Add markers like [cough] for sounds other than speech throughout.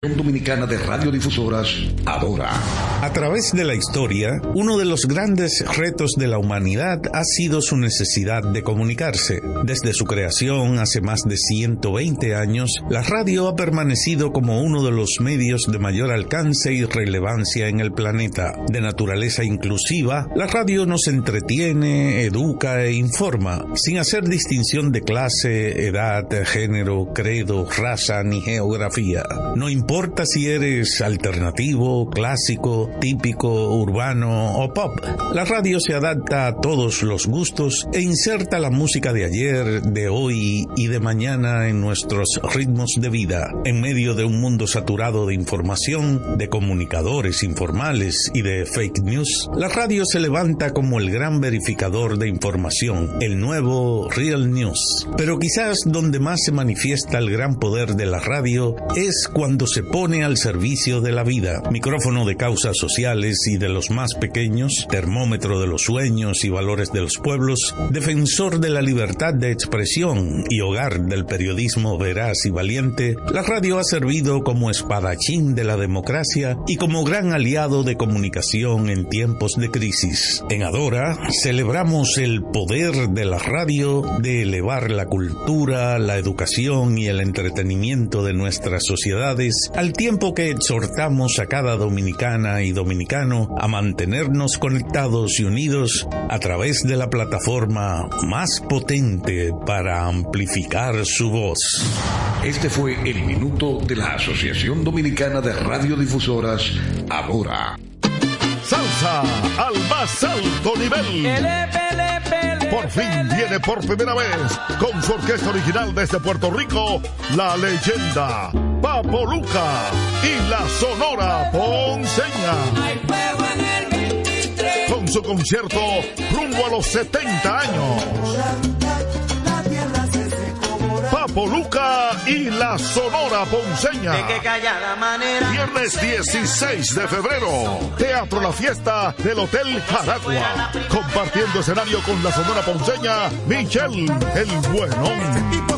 Dominicana de Radiodifusoras, Adora. A través de la historia, uno de los grandes retos de la humanidad ha sido su necesidad de comunicarse. Desde su creación hace más de 120 años, la radio ha permanecido como uno de los medios de mayor alcance y relevancia en el planeta. De naturaleza inclusiva, la radio nos entretiene, educa e informa, sin hacer distinción de clase, edad, género, credo, raza ni geografía. No si eres alternativo, clásico, típico, urbano o pop. La radio se adapta a todos los gustos e inserta la música de ayer, de hoy y de mañana en nuestros ritmos de vida. En medio de un mundo saturado de información, de comunicadores informales y de fake news, la radio se levanta como el gran verificador de información, el nuevo Real News. Pero quizás donde más se manifiesta el gran poder de la radio es cuando se pone al servicio de la vida, micrófono de causas sociales y de los más pequeños, termómetro de los sueños y valores de los pueblos, defensor de la libertad de expresión y hogar del periodismo veraz y valiente, la radio ha servido como espadachín de la democracia y como gran aliado de comunicación en tiempos de crisis. En Adora celebramos el poder de la radio de elevar la cultura, la educación y el entretenimiento de nuestras sociedades al tiempo que exhortamos a cada dominicana y dominicano a mantenernos conectados y unidos a través de la plataforma más potente para amplificar su voz. Este fue el minuto de la Asociación Dominicana de Radiodifusoras, ahora. Salsa al más alto nivel. Por fin viene por primera vez con su orquesta original desde Puerto Rico, la leyenda Papo Luca y la Sonora Ponceña. Con su concierto rumbo a los 70 años. Papo Luca y la Sonora Ponceña. Viernes 16 de febrero. Teatro La Fiesta del Hotel Jaragua. Compartiendo escenario con la Sonora Ponceña, Michelle el Buenón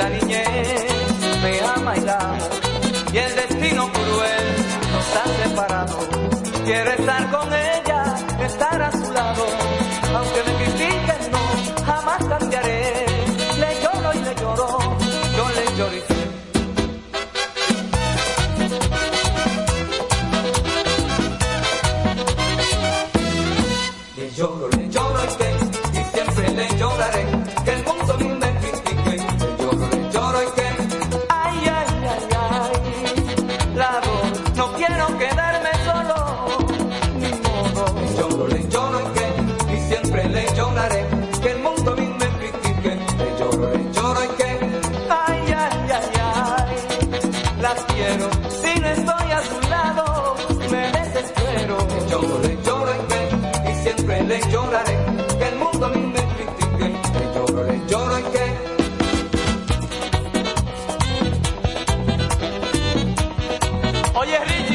Quiero Oye Richie,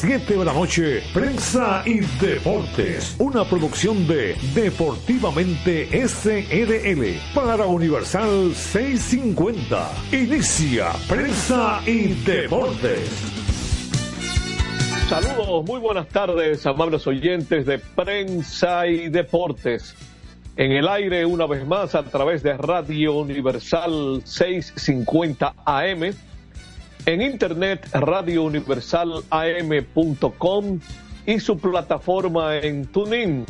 7 de la noche, Prensa y Deportes, una producción de Deportivamente SRL para Universal 650. Inicia Prensa y Deportes. Saludos, muy buenas tardes, amables oyentes de Prensa y Deportes. En el aire, una vez más, a través de Radio Universal 650 AM en internet radiouniversalam.com y su plataforma en TuneIn.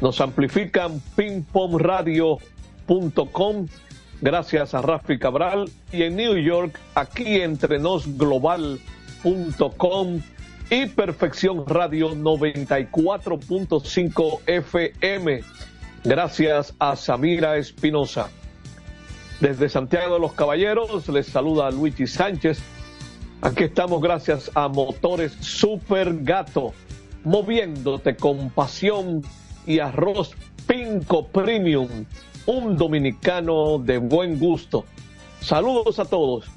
Nos amplifican pingpongradio.com gracias a Rafi Cabral y en New York aquí entrenosglobal.com y Perfección Radio 94.5 FM gracias a Samira Espinosa. Desde Santiago de los Caballeros les saluda Luigi Sánchez Aquí estamos gracias a Motores Super Gato, moviéndote con pasión y arroz Pinco Premium, un dominicano de buen gusto. Saludos a todos.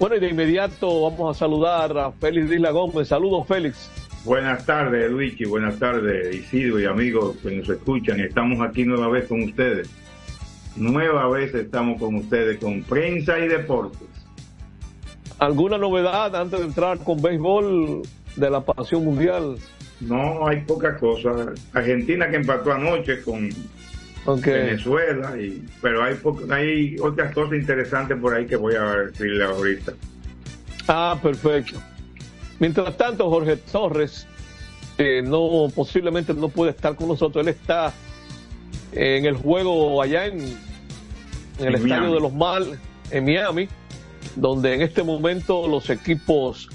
Bueno, y de inmediato vamos a saludar a Félix Isla Gómez. Saludos, Félix. Buenas tardes, Luigi. Buenas tardes, Isidro y amigos que nos escuchan. Estamos aquí nueva vez con ustedes. Nueva vez estamos con ustedes con Prensa y Deportes. ¿Alguna novedad antes de entrar con béisbol de la pasión mundial? No, hay poca cosa. Argentina que empató anoche con Venezuela, y, pero hay, hay otras cosas interesantes por ahí que voy a decirle ahorita. Ah, perfecto. Mientras tanto, Jorge Torres no posiblemente no puede estar con nosotros. Él está en el juego allá en, el estadio de los Mal en Miami donde en este momento los equipos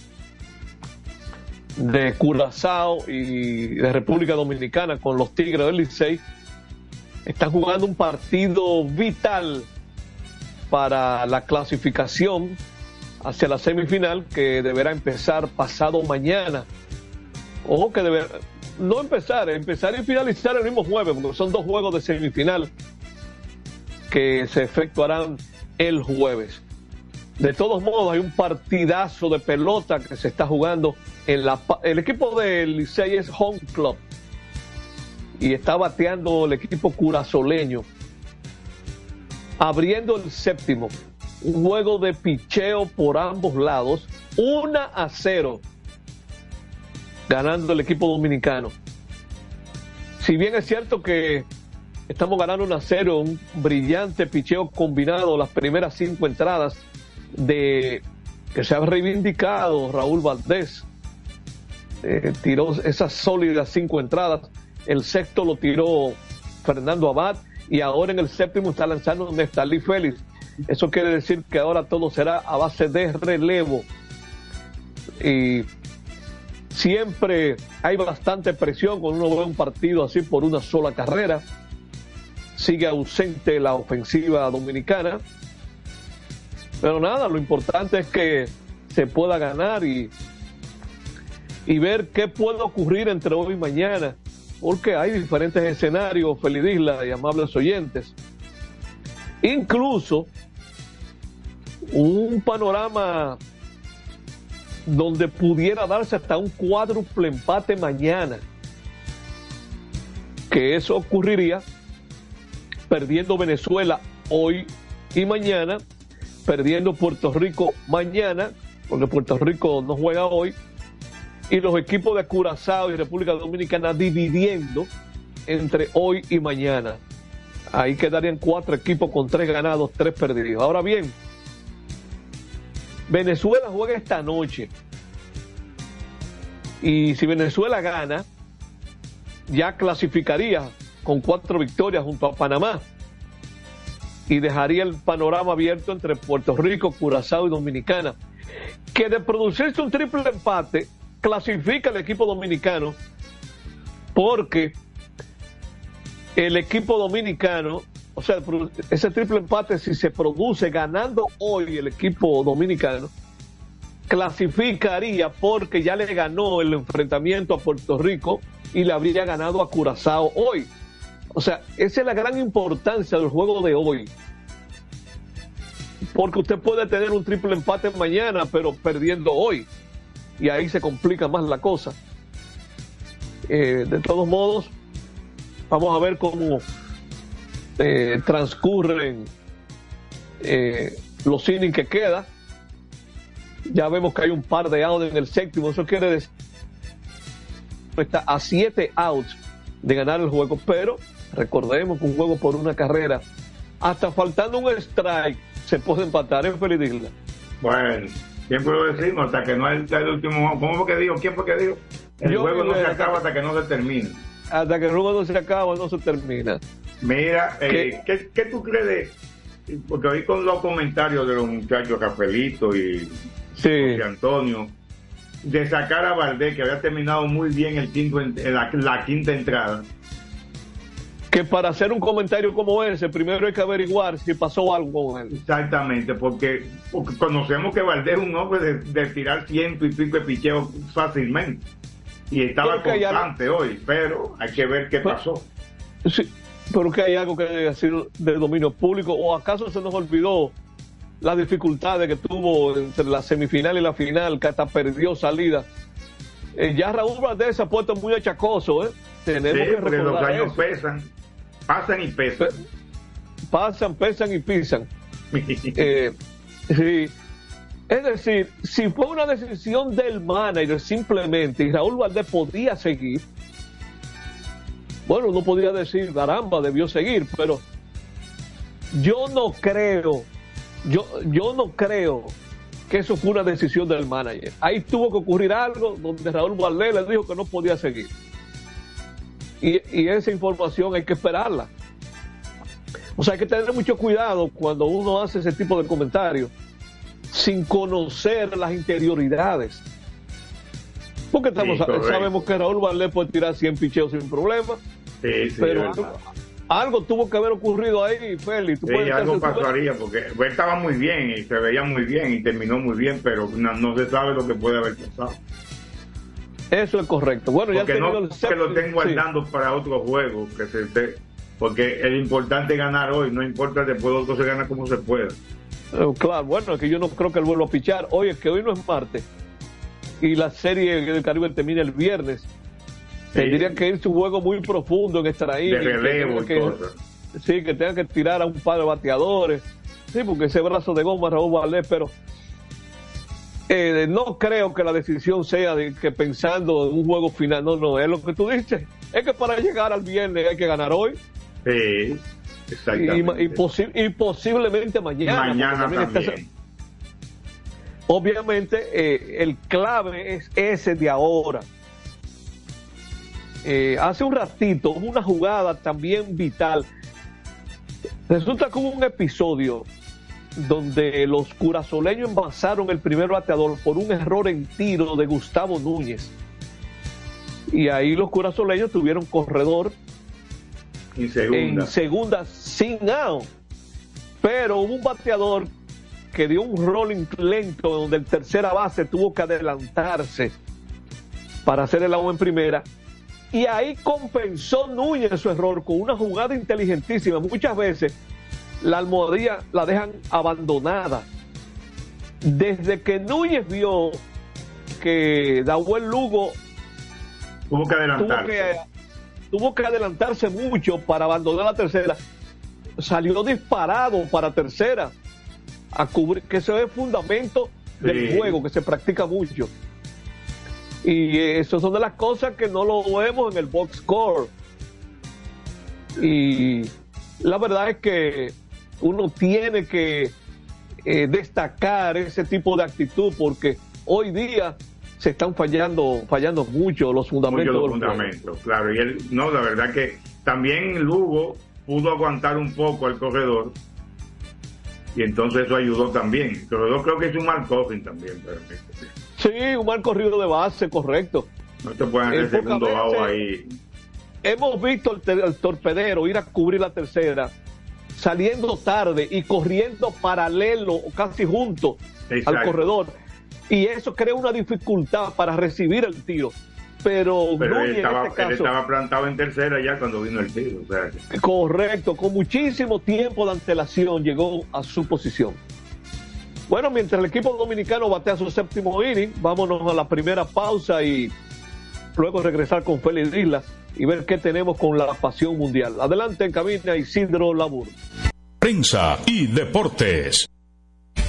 de Curazao y de República Dominicana con los Tigres del Licey están jugando un partido vital para la clasificación hacia la semifinal que deberá empezar pasado mañana. Ojo que deberá, no empezar, empezar y finalizar el mismo jueves, porque son dos juegos de semifinal que se efectuarán el jueves. De todos modos, hay un partidazo de pelota que se está jugando en la. El equipo del Licey Home Club y está bateando el equipo curazoleño, abriendo el séptimo. Un juego de picheo por ambos lados, 1 a 0, ganando el equipo dominicano. Si bien es cierto que estamos ganando 1 a 0, un brillante picheo combinado las primeras cinco entradas de que se ha reivindicado Raúl Valdés. Eh, tiró esas sólidas cinco entradas. El sexto lo tiró Fernando Abad y ahora en el séptimo está lanzando Nestalí Félix. Eso quiere decir que ahora todo será a base de relevo. Y siempre hay bastante presión cuando uno ve un partido así por una sola carrera. Sigue ausente la ofensiva dominicana. Pero nada, lo importante es que se pueda ganar y, y ver qué puede ocurrir entre hoy y mañana, porque hay diferentes escenarios, Feliz Isla y amables oyentes. Incluso un panorama donde pudiera darse hasta un cuádruple empate mañana, que eso ocurriría perdiendo Venezuela hoy y mañana perdiendo Puerto Rico mañana, porque Puerto Rico no juega hoy, y los equipos de Curazao y República Dominicana dividiendo entre hoy y mañana. Ahí quedarían cuatro equipos con tres ganados, tres perdidos. Ahora bien, Venezuela juega esta noche. Y si Venezuela gana, ya clasificaría con cuatro victorias junto a Panamá y dejaría el panorama abierto entre Puerto Rico, Curazao y Dominicana. Que de producirse un triple empate, clasifica el equipo dominicano porque el equipo dominicano, o sea, ese triple empate si se produce ganando hoy el equipo dominicano, clasificaría porque ya le ganó el enfrentamiento a Puerto Rico y le habría ganado a Curazao hoy. O sea, esa es la gran importancia del juego de hoy. Porque usted puede tener un triple empate mañana, pero perdiendo hoy. y ahí se complica más la cosa. Eh, de todos modos, vamos a ver cómo eh, transcurren eh, los innings que queda. Ya vemos que hay un par de outs en el séptimo, eso quiere decir está a siete outs de ganar el juego, pero recordemos que un juego por una carrera, hasta faltando un strike, se puede empatar en Feliz Bueno, siempre lo decimos, hasta que no hay el último. ¿Cómo fue que digo? ¿Quién fue que dijo? El juego no se acaba hasta que no se termine. Hasta que el juego no se acaba, no se termina. Mira, eh, ¿qué? ¿qué, tú crees de.? Porque oí con los comentarios de los muchachos Cafelito y sí. Antonio de sacar a Valdés, que había terminado muy bien el quinto en, la, quinta entrada. Que para hacer un comentario como ese, primero hay que averiguar si pasó algo con él. Exactamente, porque, conocemos que Valdés es un hombre de, tirar ciento y pico de picheo fácilmente. Y estaba constante hoy, pero hay que ver qué pasó. Sí, pero que hay algo que decir de dominio público, o acaso se nos olvidó las dificultades que tuvo entre la semifinal y la final, que hasta perdió salida. Eh, ya Raúl Valdés se ha puesto muy achacoso, ¿eh? Tenemos que recordar los años pesan, pasan y pesan. Pasan, pesan y pisan. [laughs] Eh, sí. Es decir, si fue una decisión del manager simplemente y Raúl Valdés podía seguir, bueno, no podría decir, caramba, debió seguir, pero yo no creo yo, yo no creo que eso fue una decisión del manager. Ahí tuvo que ocurrir algo donde Raúl Valdés le dijo que no podía seguir. Y, y, esa información hay que esperarla. O sea, hay que tener mucho cuidado cuando uno hace ese tipo de comentarios sin conocer las interioridades. Porque estamos, sabemos que Raúl Valdés puede tirar 100 picheos sin problema. Sí, sí, pero algo tuvo que haber ocurrido ahí, Félix. Sí, algo pasaría, porque él estaba muy bien y se veía muy bien y terminó muy bien, pero no, se sabe lo que puede haber pasado. Eso es correcto. Bueno, porque ya no, el que lo tengo guardando para otro juego, que se porque el importante es ganar hoy, no importa después otro se gana como se pueda. Eh, claro, bueno, es que yo no creo que él vuelva a pichar. Hoy es que hoy no es martes y la serie del Caribe termina el viernes. Tendría que ir su juego muy profundo en estar ahí. De relevo que, Sí, que tenga que tirar a un par de bateadores. Sí, porque ese brazo de goma Raúl Valdés, pero eh, no creo que la decisión sea de que pensando en un juego final, no, no, es lo que tú dices. Es que para llegar al viernes hay que ganar hoy. Sí, exactamente. Y, posiblemente mañana. Mañana también. Obviamente, eh, el clave es ese de ahora. Eh, hace un ratito una jugada también vital. Resulta que hubo un episodio donde los curazoleños envasaron el primer bateador por un error en tiro de Gustavo Núñez. Y ahí los curazoleños tuvieron corredor en segunda, sin out. Pero hubo un bateador que dio un rolling lento donde el tercera base tuvo que adelantarse para hacer el agua en primera y ahí compensó Núñez su error con una jugada inteligentísima. Muchas veces la almohadilla la dejan abandonada. Desde que Núñez vio que Dahuel Lugo tuvo que adelantarse. Tuvo que, adelantarse mucho para abandonar la tercera. Salió disparado para tercera a cubrir, que eso es fundamento del juego, que se practica mucho. Y eso son de las cosas que no lo vemos en el box score. Y la verdad es que uno tiene que eh, destacar ese tipo de actitud porque hoy día se están fallando fallando mucho los fundamentos. los fundamentos, claro. Y él, no, la verdad que también Lugo pudo aguantar un poco al corredor y entonces eso ayudó también. El corredor creo que es un mal coffin también. Pero... Sí, un mal corrido de base, correcto. No te pueden hacer segundo bajo ahí. Hemos visto el, torpedero ir a cubrir la tercera, saliendo tarde y corriendo paralelo o casi junto al corredor. Y eso crea una dificultad para recibir el tiro. Pero, él, estaba, este él, estaba, plantado en tercera ya cuando vino el tiro. Correcto, con muchísimo tiempo de antelación llegó a su posición. Bueno, mientras el equipo dominicano batea su séptimo inning, vámonos a la primera pausa y luego regresar con Félix Islas y ver qué tenemos con la pasión mundial. Adelante en cabina Isidro Labur. Prensa y deportes.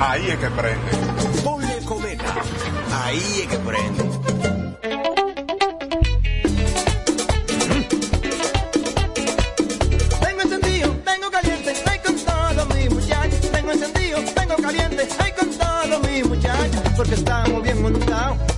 Ahí es que prende. Ponle cometa. Ahí es que prende. Tengo encendido, tengo caliente, ay con todos mis muchachos. Tengo encendido, tengo caliente, ay con todos mis muchachos. Porque estamos bien montados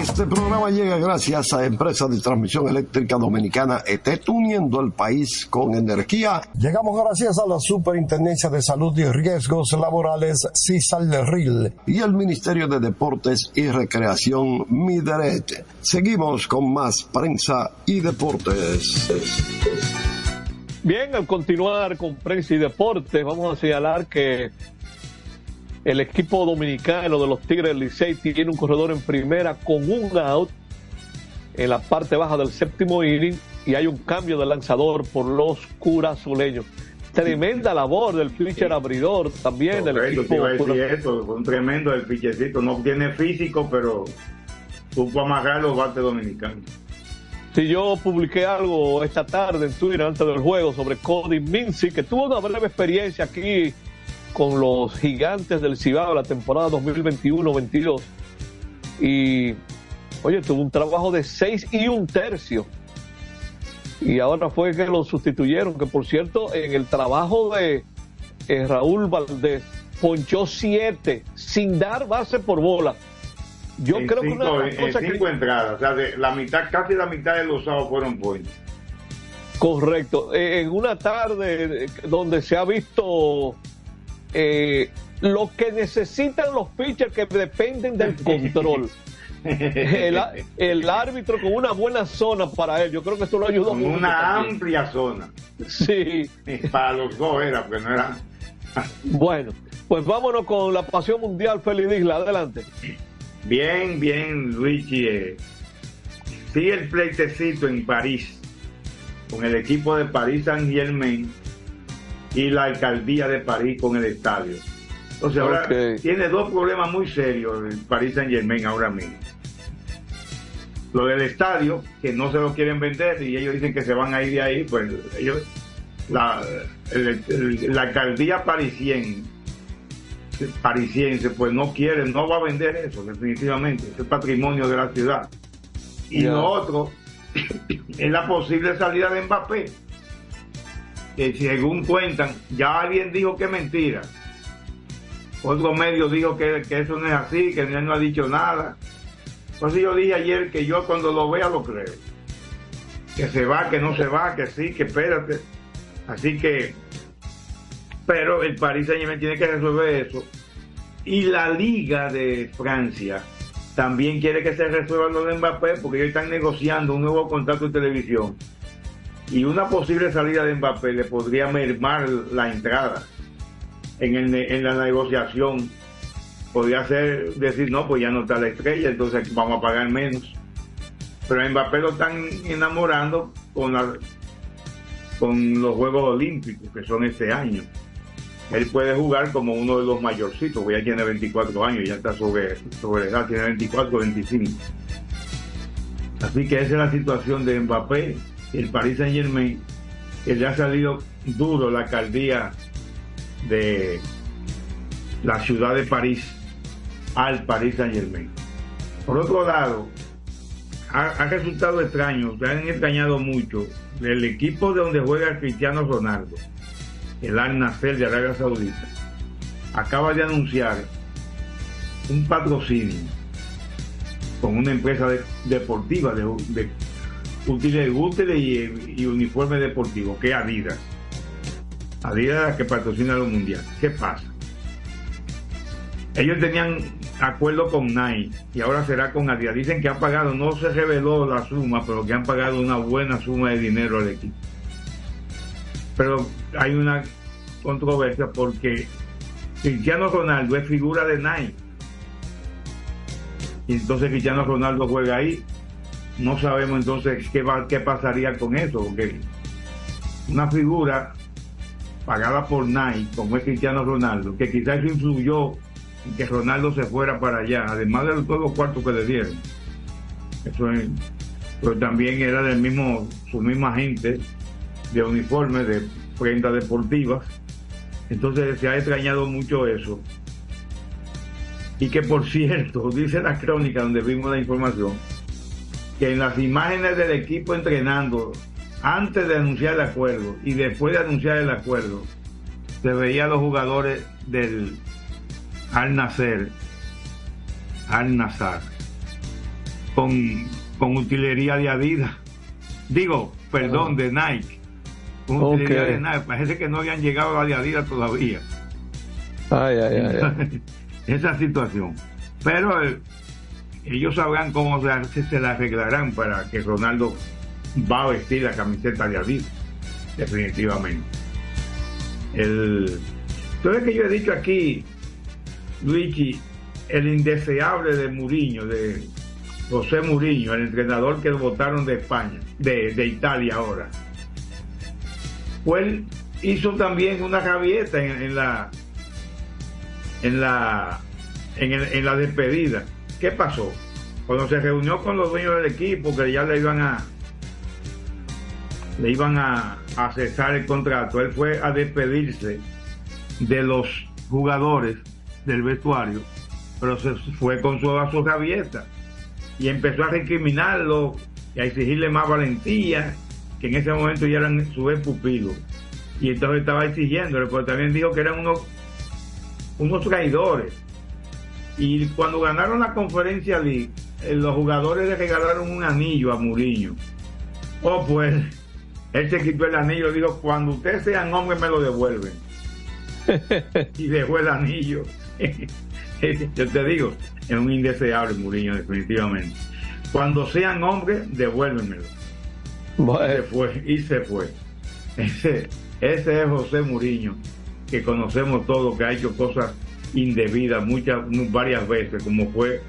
Este programa llega gracias a Empresa de Transmisión Eléctrica Dominicana ET, uniendo el país con energía. Llegamos gracias a la Superintendencia de Salud y Riesgos Laborales, CISALRIL, y el Ministerio de Deportes y Recreación, MIDERET. Seguimos con más prensa y deportes. Bien, al continuar con prensa y deportes, vamos a señalar que el equipo dominicano de los Tigres del Licey tiene un corredor en primera con un out en la parte baja del séptimo inning y hay un cambio de lanzador por los curazuleños. Tremenda labor del pitcher abridor también del equipo. Decir fue un tremendo el pitchercito. No tiene físico, pero supo amarrar los bates dominicanos. Si yo publiqué algo esta tarde en Twitter antes del juego sobre Cody Mincy, que tuvo una breve experiencia aquí con los gigantes del Cibao la temporada 2021-22. Y, oye, tuvo un trabajo de seis y un tercio. Y ahora fue que lo sustituyeron, que por cierto, en el trabajo de eh, Raúl Valdés, ponchó siete sin dar base por bola. Yo creo que una en, cinco entradas, o sea, de la mitad, casi la mitad de los sábados fueron ponchos. Correcto. Eh, en una tarde donde se ha visto eh, lo que necesitan los pitchers que dependen del control. [laughs] el, árbitro con una buena zona para él, yo creo que eso lo ayudó con Una amplia zona. Sí. Para los dos era, porque no era. bueno, pues vámonos con la pasión mundial, Feliz Isla, adelante. Bien, bien, Luigi. Eh. Sí, el pleitecito en París, con el equipo de París Saint Germain y la alcaldía de París con el estadio. Entonces ahora tiene dos problemas muy serios el París Saint Germain ahora mismo. Lo del estadio, que no se lo quieren vender y ellos dicen que se van a ir de ahí, pues ellos, la, la alcaldía parisiense, parisiense, pues no quiere, no va a vender eso, definitivamente, es el patrimonio de la ciudad. Y lo otro [coughs] es la posible salida de Mbappé que según cuentan, ya alguien dijo que es mentira. Otro medio dijo que, eso no es así, que él no ha dicho nada. Entonces yo dije ayer que yo cuando lo vea lo creo. Que se va, que no se va, que sí, que espérate. Así que, pero el París Saint tiene que resolver eso. Y la Liga de Francia también quiere que se resuelva lo de Mbappé porque ellos están negociando un nuevo contrato de televisión y una posible salida de Mbappé le podría mermar la entrada en, en la negociación. Podría ser decir, no, pues ya no está la estrella, entonces vamos a pagar menos. Pero a Mbappé lo están enamorando con, la, con los Juegos Olímpicos, que son este año. Él puede jugar como uno de los mayorcitos, porque ya tiene 24 años, ya está sobre, sobre edad, tiene 24, 25. Así que esa es la situación de Mbappé el Paris Saint Germain, que le ha salido duro la alcaldía de la ciudad de París al Paris Saint Germain. Por otro lado, ha, resultado extraño, se han extrañado mucho el equipo de donde juega Cristiano Ronaldo, el Al Nasser de Arabia Saudita, acaba de anunciar un patrocinio con una empresa deportiva de, de útiles, útiles y, y uniforme deportivo, que Adidas. Adidas que patrocina los mundiales. ¿Qué pasa? Ellos tenían acuerdo con Nike y ahora será con Adidas. Dicen que han pagado, no se reveló la suma, pero que han pagado una buena suma de dinero al equipo. Pero hay una controversia porque Cristiano Ronaldo es figura de Nike. Y entonces Cristiano Ronaldo juega ahí no sabemos entonces qué, va, qué pasaría con eso, porque una figura pagada por Nike, como es Cristiano Ronaldo, que quizás eso influyó en que Ronaldo se fuera para allá, además de todos los cuartos que le dieron. Eso es, pero también era del mismo, su misma gente de uniforme, de prendas deportivas. Entonces se ha extrañado mucho eso. Y que por [laughs] cierto, dice la crónica donde vimos la información, que en las imágenes del equipo entrenando, antes de anunciar el acuerdo y después de anunciar el acuerdo, se veía a los jugadores del Al Nacer Al Nazar con, con utilería de Adidas. Digo, perdón, de Nike. Con utilería de Nike. Parece que no habían llegado a la de Adidas todavía. Ay, ay, ay. [laughs] Esa situación. Pero eh, ellos sabrán cómo se, se la arreglarán para que Ronaldo va a vestir la camiseta de Adidas. Definitivamente. El, entonces que yo he dicho aquí, Luigi, el indeseable de Muriño, de José Muriño, el entrenador que votaron de España, de, Italia ahora. Pues hizo también una rabieta en, la en la en, la despedida. ¿Qué pasó? Cuando se reunió con los dueños del equipo que ya le iban a le iban a, el contrato, él fue a despedirse de los jugadores del vestuario, pero se fue con su, a su y empezó a recriminarlo y a exigirle más valentía, que en ese momento ya eran su pupilo. Y entonces estaba exigiéndole, pero también dijo que eran unos, unos traidores. Y cuando ganaron la conferencia League, eh, los jugadores le regalaron un anillo a Muriño. Oh, pues, él se quitó el anillo y dijo, cuando ustedes sean hombres me lo devuelven. [laughs] y dejó el anillo. [laughs] Yo te digo, es un indeseable Muriño, definitivamente. Cuando sean hombres, devuélvenmelo. Y se fue, y se fue. Ese, ese es José Muriño, que conocemos todos, que ha hecho cosas indebidas muchas, varias veces, como fue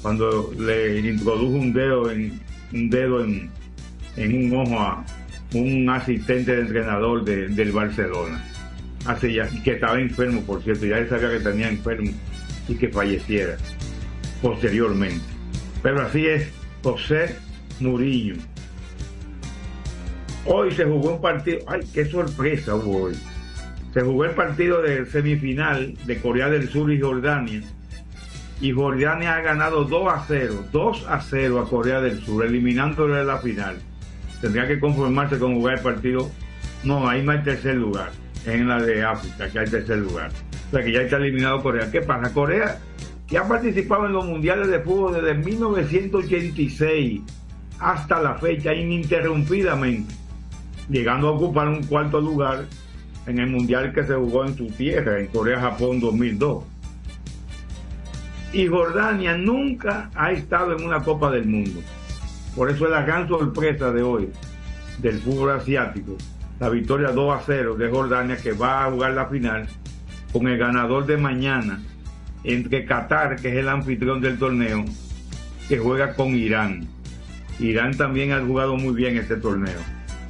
cuando le introdujo un dedo en un dedo en, un ojo a un asistente de entrenador del Barcelona. Hace ya, que estaba enfermo, por cierto, ya él sabía que tenía enfermo y que falleciera posteriormente. Pero así es José Murillo. Hoy se jugó un partido, ay, qué sorpresa hubo hoy. Se jugó el partido de semifinal de Corea del Sur y Jordania. Y Jordania ha ganado 2 a 0, 2 a 0 a Corea del Sur, eliminándole de la final. Tendría que conformarse con jugar el partido. No, ahí no hay tercer lugar. En la de África, que hay tercer lugar. O sea que ya está eliminado Corea. ¿Qué pasa? Corea que ha participado en los mundiales de fútbol desde 1986 hasta la fecha ininterrumpidamente, llegando a ocupar un cuarto lugar en el mundial que se jugó en su tierra, en Corea-Japón 2002. Y Jordania nunca ha estado en una Copa del Mundo. Por eso es la gran sorpresa de hoy del fútbol asiático, la victoria 2 a 0 de Jordania que va a jugar la final con el ganador de mañana entre Qatar, que es el anfitrión del torneo, que juega con Irán. Irán también ha jugado muy bien este torneo.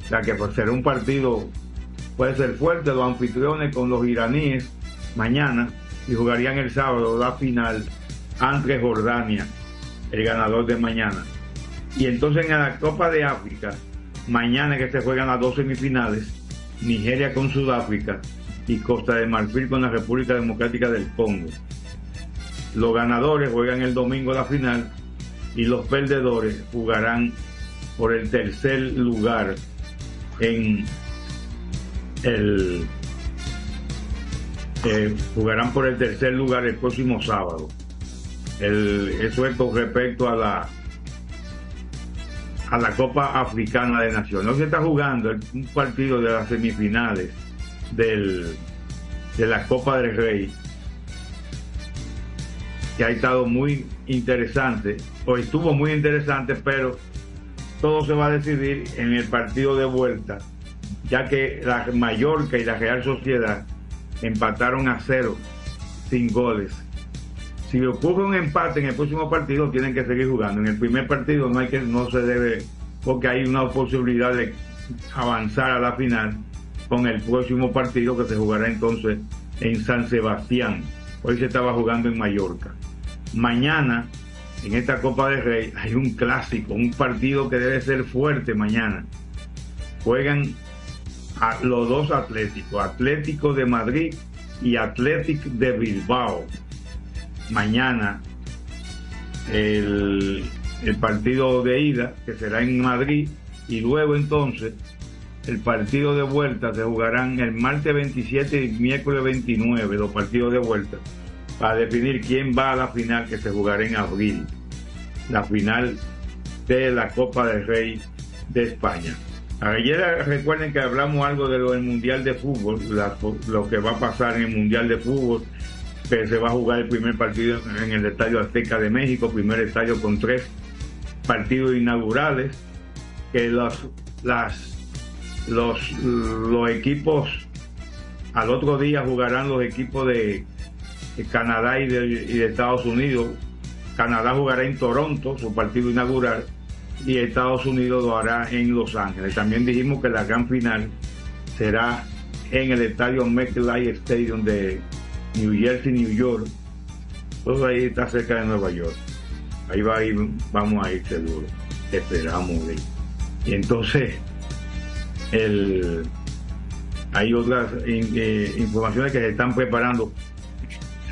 O sea que pues, será un partido, puede ser fuerte, los anfitriones con los iraníes mañana y jugarían el sábado la final ante Jordania, el ganador de mañana. Y entonces en la Copa de África, mañana que se juegan las dos semifinales, Nigeria con Sudáfrica y Costa de Marfil con la República Democrática del Congo. Los ganadores juegan el domingo la final y los perdedores jugarán por el tercer lugar en el eh, jugarán por el tercer lugar el próximo sábado. eso es con respecto a la a la Copa Africana de Naciones. No se está jugando un partido de las semifinales del, de la Copa del Rey que ha estado muy interesante, o estuvo muy interesante, pero todo se va a decidir en el partido de vuelta, ya que la Mallorca y la Real Sociedad empataron a cero, sin goles. Si ocurre un empate en el próximo partido, tienen que seguir jugando. En el primer partido no hay que, no se debe, porque hay una posibilidad de avanzar a la final con el próximo partido que se jugará entonces en San Sebastián. Hoy se estaba jugando en Mallorca. Mañana, en esta Copa del Rey, hay un clásico, un partido que debe ser fuerte mañana. Juegan los dos Atléticos, Atlético de Madrid y Atlético de Bilbao. Mañana el, el partido de ida, que será en Madrid, y luego entonces el partido de vuelta se jugarán el martes 27 y miércoles 29, los partidos de vuelta para definir quién va a la final que se jugará en abril, la final de la Copa del Rey de España. Ayer recuerden que hablamos algo de lo del Mundial de Fútbol, lo que va a pasar en el Mundial de Fútbol, que se va a jugar el primer partido en el Estadio Azteca de México, primer estadio con tres partidos inaugurales, que los, las, los, los equipos, al otro día jugarán los equipos de, Canadá y de, Estados Unidos. Canadá jugará en Toronto, su partido inaugural, y Estados Unidos lo hará en Los Ángeles. También dijimos que la gran final será en el estadio MetLife Stadium de New Jersey, New York. Todo ahí está cerca de Nueva York. Ahí va a ir, vamos a ir seguro. Esperamos. Y entonces, el, hay otras eh, informaciones que se están preparando.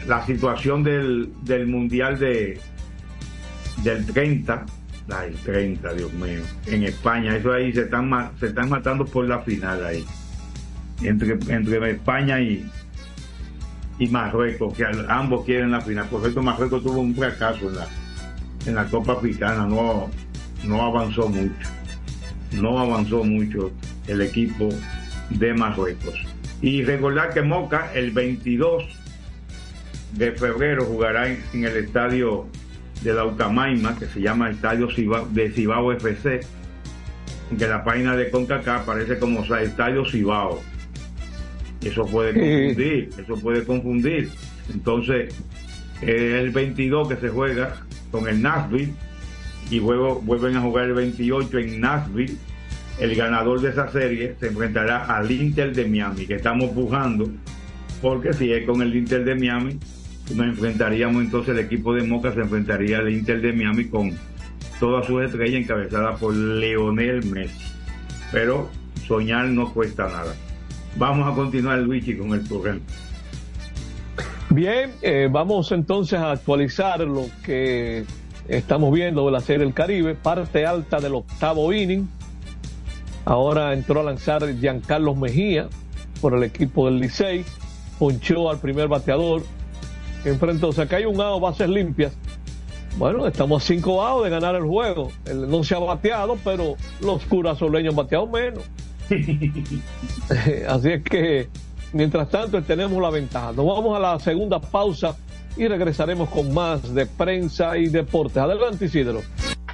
La situación del, del Mundial de del 30, ay, 30, Dios mío, en España, eso ahí se están, se están matando por la final ahí, entre, entre España y, y Marruecos, que ambos quieren la final. Por cierto, Marruecos tuvo un fracaso en la, en la Copa Africana, no, no avanzó mucho, no avanzó mucho el equipo de Marruecos. Y recordar que Moca el 22 de febrero jugará en, el estadio de la Ucamaima, que se llama Estadio de Cibao FC, que la página de CONCACAF aparece como Estadio Cibao. Eso puede confundir, eso puede confundir. Entonces, es el 22 que se juega con el Nashville y luego vuelven a jugar el 28 en Nashville. El ganador de esa serie se enfrentará al Inter de Miami, que estamos pujando, porque si es con el Inter de Miami, nos enfrentaríamos entonces el equipo de Moca se enfrentaría al Inter de Miami con todas sus estrellas encabezadas por Leonel Messi. Pero soñar no cuesta nada. Vamos a continuar, Luigi, con el programa. Bien, eh, vamos entonces a actualizar lo que estamos viendo de la Serie del Caribe, parte alta del octavo inning. Ahora entró a lanzar Giancarlo Mejía por el equipo del Licey, ponchó al primer bateador, enfrentó, o sea que hay un out, bases limpias. Bueno, estamos a cinco outs de ganar el juego. no se ha bateado, pero los curazoleños han bateado menos. [laughs] Así es que, mientras tanto, tenemos la ventaja. Nos vamos a la segunda pausa y regresaremos con más de prensa y deportes. Adelante, Isidro.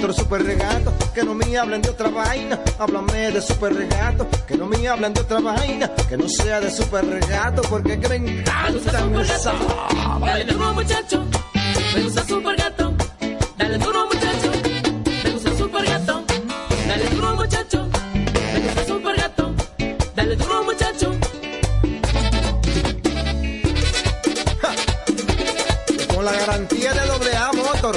Otro super regato. Que no me hablen de otra vaina, háblame de super regato. Que no me hablen de otra vaina, que no sea de super regato. Porque que me encanta esa. Dale duro muchacho, me gusta super gato. Dale duro muchacho, me gusta super gato. Dale duro muchacho, me gusta super gato. Dale duro muchacho. Con la garantía de doble A Motor,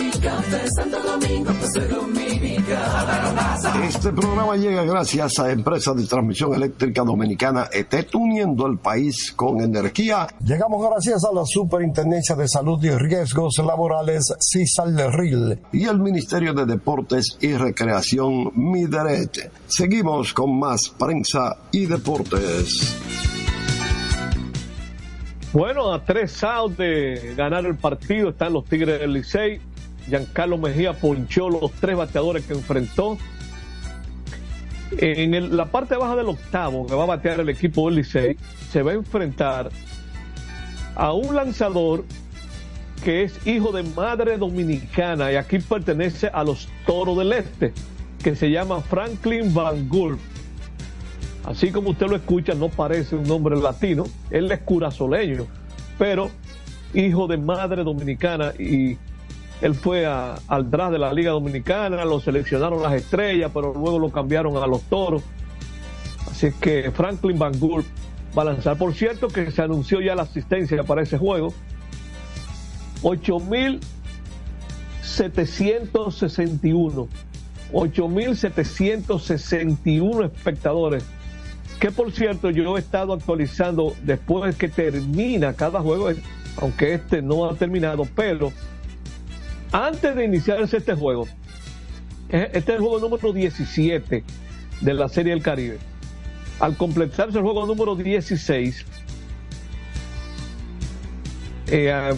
Santo Domingo. Este programa llega gracias a Empresa de Transmisión Eléctrica Dominicana ETET, uniendo el país con energía. Llegamos gracias a la Superintendencia de Salud y Riesgos Laborales, CISAL-RIL, y el Ministerio de Deportes y Recreación, MIDERET. Seguimos con más prensa y deportes. Bueno, a tres outs de ganar el partido están los Tigres del Licey. Giancarlo Mejía ponchó los tres bateadores que enfrentó. En la parte baja del octavo que va a batear el equipo del Licey, se va a enfrentar a un lanzador que es hijo de madre dominicana y aquí pertenece a los Toros del Este, que se llama Franklin Van Gulp. Así como usted lo escucha, no parece un nombre latino, él es curazoleño, pero hijo de madre dominicana y él fue al draft de la Liga Dominicana, lo seleccionaron las estrellas, pero luego lo cambiaron a los toros. Así es que Franklin Van Gulp va a lanzar. Por cierto, que se anunció ya la asistencia para ese juego. 8.761. 8.761 espectadores. Que por cierto, yo he estado actualizando después que termina cada juego, aunque este no ha terminado, pero antes de iniciarse este juego, eh, este es el juego número 17 de la Serie del Caribe. Al completarse el juego número 16, eh,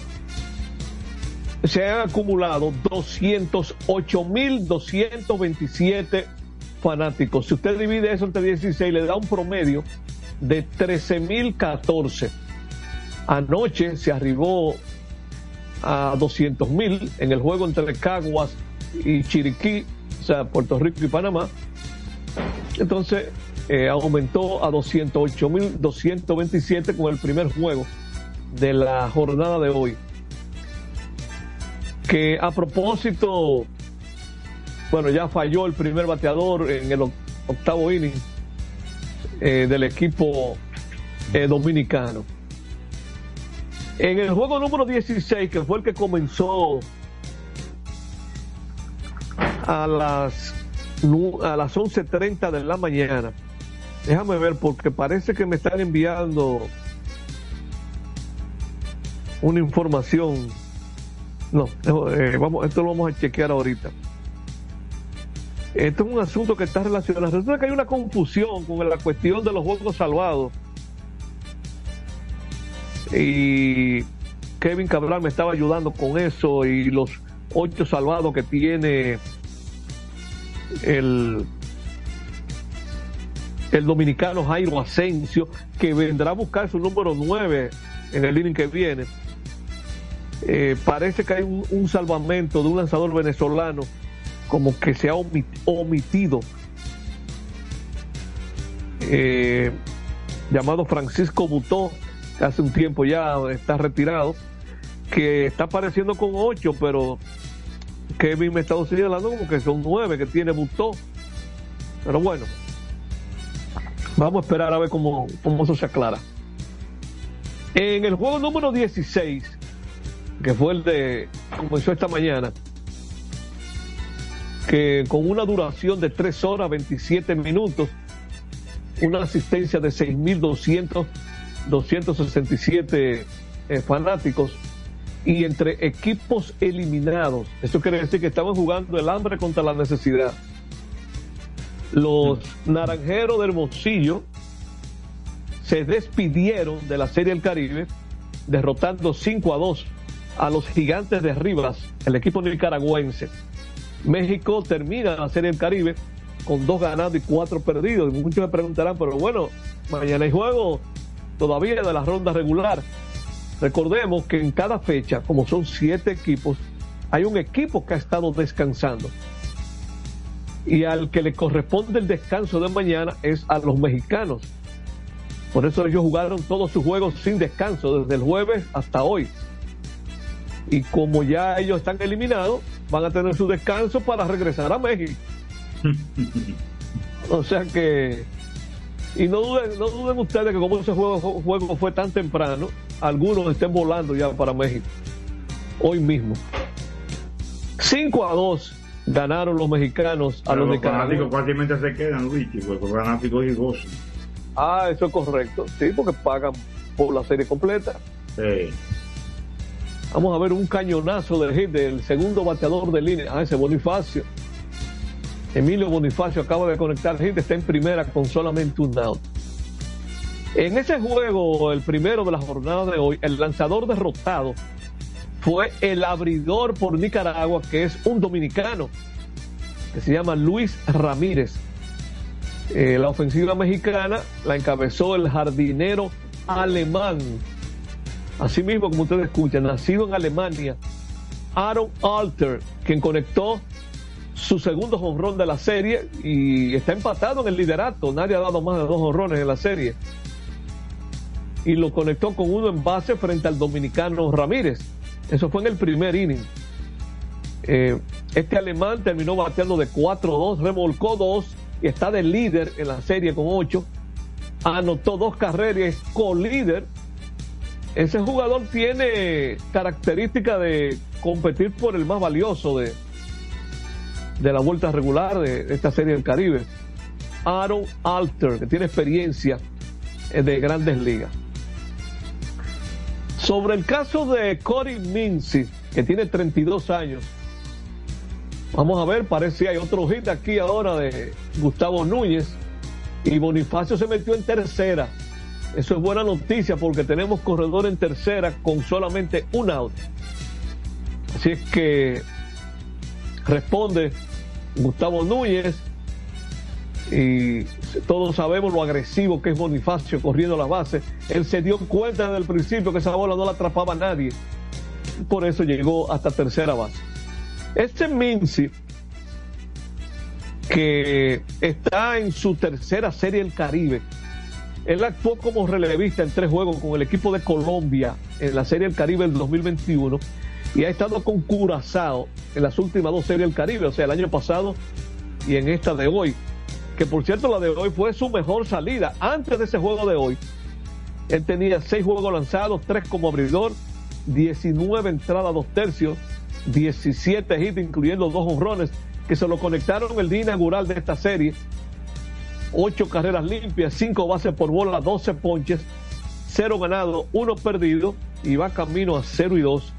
se han acumulado 208.227 fanáticos. Si usted divide eso entre 16, le da un promedio de 13.014. Anoche se arribó a 200.000 en el juego entre Caguas y Chiriquí, o sea, Puerto Rico y Panamá. Entonces eh, aumentó a 208.227 con el primer juego de la jornada de hoy. Que a propósito, bueno, ya falló el primer bateador en el oc- octavo inning eh, del equipo eh, dominicano. En el juego número 16, que fue el que comenzó a las, a las 11.30 de la mañana, déjame ver porque parece que me están enviando una información No, eh, vamos, esto lo vamos a chequear ahorita. Esto es un asunto que está relacionado. Resulta que hay una confusión con la cuestión de los juegos salvados. Y Kevin Cabral me estaba ayudando con eso y los ocho salvados que tiene el, el dominicano Jairo Asensio, que vendrá a buscar su número 9 en el inning que viene. Eh, parece que hay un, salvamento de un lanzador venezolano como que se ha omitido eh, llamado Francisco Butó hace un tiempo ya está retirado que está apareciendo con ocho pero Kevin me está señalando como que son nueve que tiene Butó pero bueno vamos a esperar a ver cómo, cómo eso se aclara. En el juego número 16 que fue el de comenzó esta mañana, que con una duración de 3 horas 27 minutos, una asistencia de 6.200, 267 eh, fanáticos y entre equipos eliminados. Esto quiere decir que estaban jugando el hambre contra la necesidad. Los naranjeros del Hermosillo se despidieron de la Serie del Caribe derrotando 5 a 2 a los gigantes de Rivas, el equipo nicaragüense. México termina la Serie del Caribe con dos ganados y cuatro perdidos. Muchos me preguntarán, pero bueno, mañana hay juego todavía de la ronda regular. Recordemos que en cada fecha, como son siete equipos, hay un equipo que ha estado descansando. Y al que le corresponde el descanso de mañana es a los mexicanos. Por eso ellos jugaron todos sus juegos sin descanso, desde el jueves hasta hoy y como ya ellos están eliminados, van a tener su descanso para regresar a México. [laughs] o sea que, y no duden, no duden ustedes que como ese juego, juego fue tan temprano, algunos estén volando ya para México, hoy mismo. 5 a 2 ganaron los mexicanos a los, los fanáticos fácilmente se quedan, Luigi, porque los fanáticos y gozan. Ah, eso es correcto, sí, porque pagan por la serie completa. Sí. Vamos a ver un cañonazo del hit del segundo bateador de línea. Ah, ese Bonifacio. Emilio Bonifacio acaba de conectar hit, está en primera con solamente un out. En ese juego, el primero de la jornada de hoy, el lanzador derrotado fue el abridor por Nicaragua, que es un dominicano, que se llama Luis Ramírez. Eh, la ofensiva mexicana la encabezó el jardinero alemán Asimismo, como ustedes escuchan, nacido en Alemania, Aaron Alter, quien conectó su segundo jonrón de la serie y está empatado en el liderato. Nadie ha dado más de dos jonrones en la serie. Y lo conectó con uno en base frente al dominicano Ramírez. Eso fue en el primer inning. Eh, este alemán terminó bateando de 4-2, remolcó dos y está de líder en la serie con 8. Anotó dos carreras, co-líder ese jugador tiene característica de competir por el más valioso de, de la vuelta regular de esta serie del Caribe. Aaron Alter, que tiene experiencia de grandes ligas. Sobre el caso de Cory Mincy, que tiene 32 años, vamos a ver, parece hay otro hit aquí ahora de Gustavo Núñez y Bonifacio se metió en tercera eso es buena noticia porque tenemos corredor en tercera con solamente un out. Así es que responde Gustavo Núñez y todos sabemos lo agresivo que es Bonifacio corriendo la base. Él se dio cuenta desde el principio que esa bola no la atrapaba a nadie. Por eso llegó hasta tercera base. Este Mincy, que está en su tercera serie del Caribe, él actuó como relevista en tres juegos con el equipo de Colombia en la Serie del Caribe del 2021 y ha estado con Curazao en las últimas dos Series del Caribe, o sea, el año pasado y en esta de hoy. Que por cierto, la de hoy fue su mejor salida. Antes de ese juego de hoy, él tenía seis juegos lanzados, tres como abridor, 19 entradas, dos tercios, 17 hits, incluyendo dos honrones, que se lo conectaron el día inaugural de esta serie 8 carreras limpias, 5 bases por bola, 12 ponches, 0 ganado, 1 perdido y va camino a 0 y 2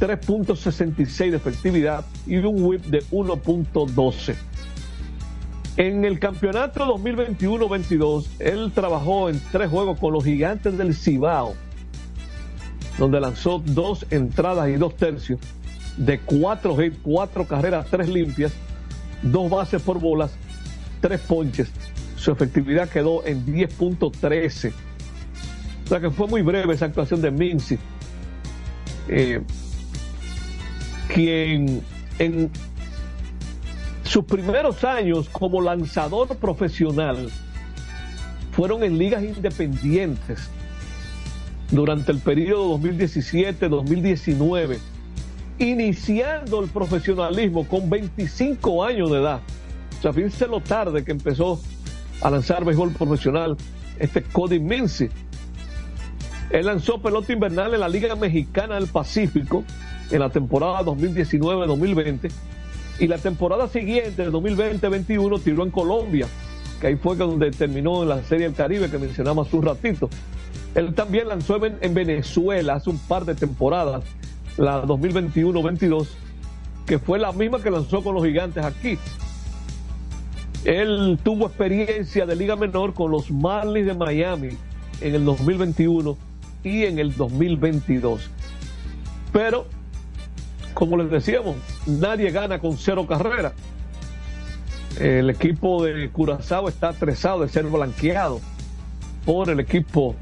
3.66 de efectividad y un whip de 1.12. En el campeonato 2021-22, él trabajó en tres juegos con los gigantes del Cibao, donde lanzó dos entradas y dos tercios de cuatro hits, cuatro carreras, tres limpias, dos bases por bolas, tres ponches. Su efectividad quedó en 10.13. O sea que fue muy breve esa actuación de Mincy. Eh, quien en sus primeros años como lanzador profesional fueron en ligas independientes durante el periodo 2017-2019, iniciando el profesionalismo con 25 años de edad. O sea, fíjense lo tarde que empezó a lanzar béisbol profesional este Cody Mincy. Él lanzó pelota invernal en la Liga Mexicana del Pacífico en la temporada 2019-2020 y la temporada siguiente, 2020-21, tiró en Colombia, que ahí fue donde terminó en la Serie del Caribe que mencionamos hace un ratito. Él también lanzó en Venezuela hace un par de temporadas, la 2021-22, que fue la misma que lanzó con los gigantes aquí. Él tuvo experiencia de Liga Menor con los Marlins de Miami en el 2021 y en el 2022. Pero como les decíamos, nadie gana con cero carreras. El equipo de Curazao está estresado de ser blanqueado por el equipo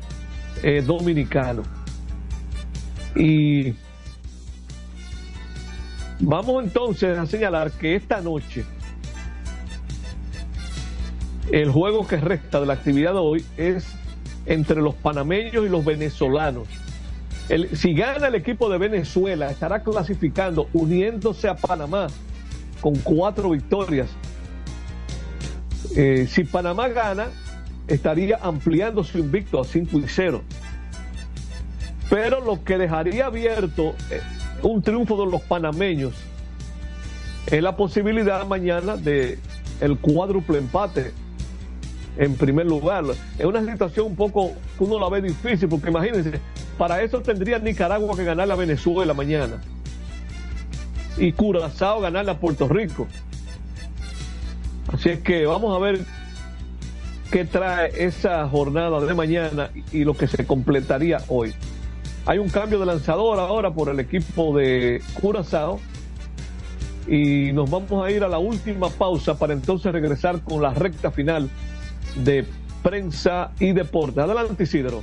eh, dominicano. Y vamos entonces a señalar que esta noche el juego que resta de la actividad de hoy es entre los panameños y los venezolanos si gana el equipo de Venezuela, estará clasificando, uniéndose a Panamá con cuatro victorias. Eh, si Panamá gana, estaría ampliando su invicto a 5 y 0. Pero lo que dejaría abierto eh, un triunfo de los panameños es la posibilidad mañana de el cuádruple empate en primer lugar. Es una situación un poco, uno la ve difícil, porque imagínense, para eso tendría Nicaragua que ganar a Venezuela mañana. Y Curazao ganarle a Puerto Rico. Así es que vamos a ver qué trae esa jornada de mañana y lo que se completaría hoy. Hay un cambio de lanzador ahora por el equipo de Curazao. Y nos vamos a ir a la última pausa para entonces regresar con la recta final de prensa y deporte. Adelante, Isidro.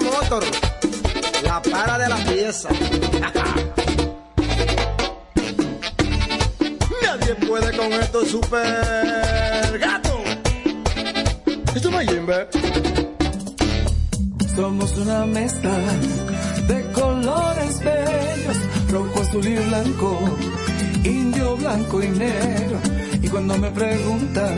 La para de la pieza. Nadie puede con esto super gato. Esto me yimbe. Somos una mezcla de colores bellos, rojo, azul y blanco, indio, blanco y negro. Y cuando me preguntan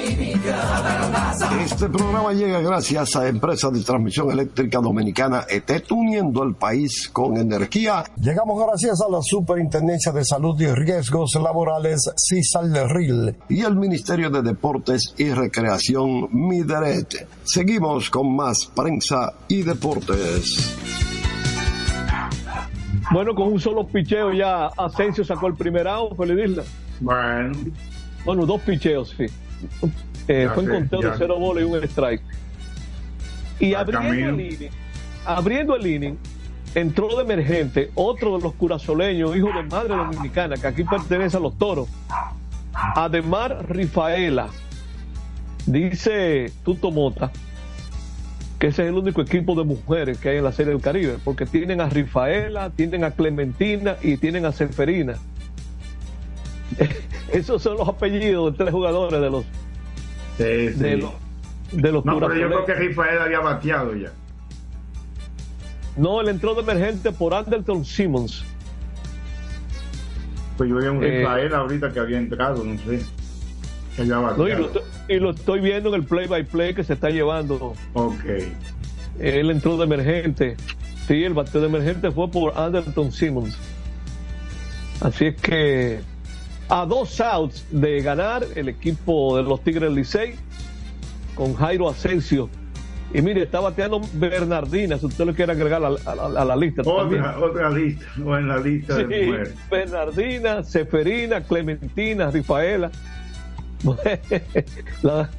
Este programa llega gracias a Empresa de Transmisión Eléctrica Dominicana ETET, uniendo el país con energía. Llegamos gracias a la Superintendencia de Salud y Riesgos Laborales, CISAL-RIL, y el Ministerio de Deportes y Recreación, MIDERET. Seguimos con más prensa y deportes. Bueno, con un solo picheo ya Asensio sacó el primer out, Feliz Isla. Bueno. Bueno, dos picheos, sí. Eh, fue sé, conteo ya. de cero bolas y un strike. Y abriendo camino. el, inning, abriendo el inning, entró de emergente otro de los curazoleños, hijo de madre dominicana, que aquí pertenece a los toros. Ademar Rifaela. Dice Tuto Mota que ese es el único equipo de mujeres que hay en la Serie del Caribe, porque tienen a Rifaela, tienen a Clementina y tienen a Seferina. [laughs] Esos son los apellidos de tres jugadores de los Sí, sí. de los de los no, pero yo creo que Rafael había bateado ya. No, él entró de emergente por Anderson Simmons. Pues yo vi a un Eh, Rafael ahorita que había entrado, no sé. Que había No, y, lo, estoy- y lo estoy viendo en el play by play que se está llevando. Ok. Él entró de emergente. Sí, el bateo de emergente fue por Anderson Simmons. Así es que a dos outs de ganar el equipo de los Tigres Licey con Jairo Asensio. Y mire, está bateando Bernardina, si usted lo quiere agregar a, la- a la- a la lista. también. Otra, lista, o en la lista de mujeres. Bernardina, Seferina, Clementina, Rifaela. [laughs] La-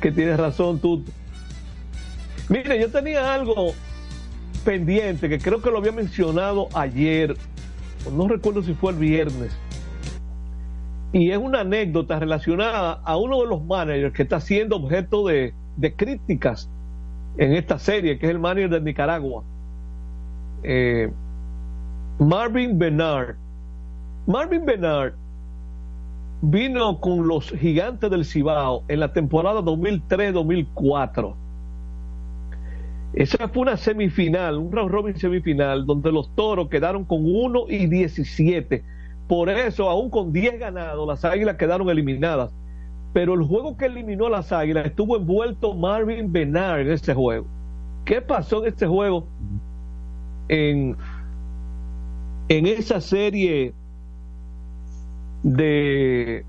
que tienes razón tú. Mire, yo tenía algo pendiente que creo que lo había mencionado ayer, no recuerdo si fue el viernes. Y es una anécdota relacionada a uno de los managers que está siendo objeto de, críticas en esta serie, que es el manager de Nicaragua. Eh, Marvin Bernard. Marvin Bernard vino con los gigantes del Cibao en la temporada 2003-2004. Esa fue una semifinal, un round robin semifinal, donde los toros quedaron con 1 y 17. Por eso, aún con 10 ganados, las águilas quedaron eliminadas. pero el juego que eliminó a las Águilas estuvo envuelto Marvin Bernard en ese juego. ¿Qué pasó en este juego? En, en esa serie de.